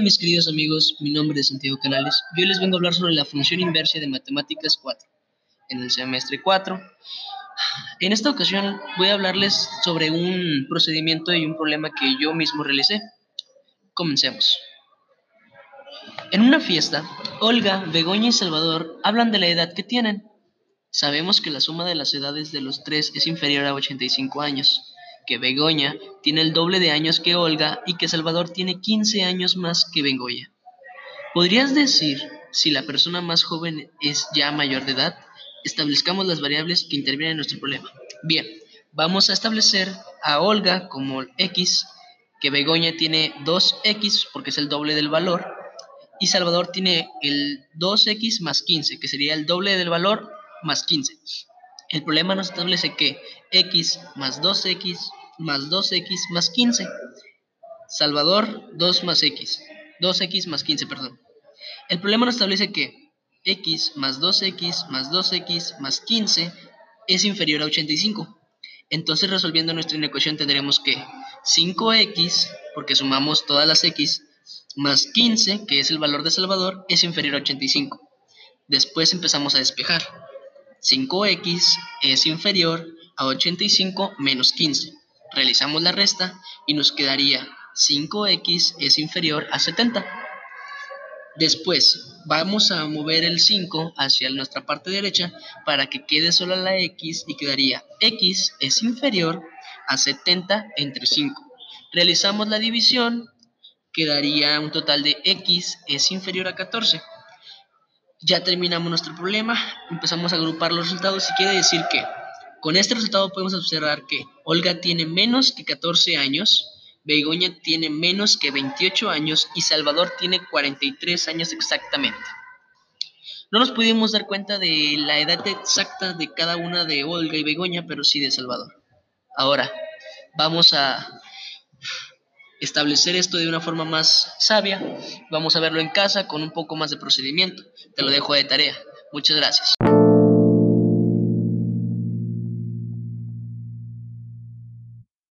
Mis queridos amigos, mi nombre es Santiago Canales y hoy les vengo a hablar sobre la función inversa de Matemáticas 4 en el semestre 4. En esta ocasión voy a hablarles sobre un procedimiento y un problema que yo mismo realicé. Comencemos. En una fiesta, Olga, Begoña y Salvador hablan de la edad que tienen. Sabemos que la suma de las edades de los tres es inferior a 85 años que Begoña tiene el doble de años que Olga y que Salvador tiene 15 años más que Begoña. ¿Podrías decir si la persona más joven es ya mayor de edad? Establezcamos las variables que intervienen en nuestro problema. Bien, vamos a establecer a Olga como X, que Begoña tiene 2X porque es el doble del valor, y Salvador tiene el 2X más 15, que sería el doble del valor más 15. El problema nos establece que X más 2X más 2x más 15. Salvador, 2 más x. 2x más 15, perdón. El problema nos establece que x más 2x más 2x más 15 es inferior a 85. Entonces resolviendo nuestra inecuación tendremos que 5x, porque sumamos todas las x, más 15, que es el valor de Salvador, es inferior a 85. Después empezamos a despejar. 5x es inferior a 85 menos 15. Realizamos la resta y nos quedaría 5x es inferior a 70. Después vamos a mover el 5 hacia nuestra parte derecha para que quede sola la x y quedaría x es inferior a 70 entre 5. Realizamos la división, quedaría un total de x es inferior a 14. Ya terminamos nuestro problema, empezamos a agrupar los resultados y quiere decir que con este resultado podemos observar que Olga tiene menos que 14 años, Begoña tiene menos que 28 años y Salvador tiene 43 años exactamente. No nos pudimos dar cuenta de la edad exacta de cada una de Olga y Begoña, pero sí de Salvador. Ahora, vamos a establecer esto de una forma más sabia. Vamos a verlo en casa con un poco más de procedimiento. Te lo dejo de tarea. Muchas gracias.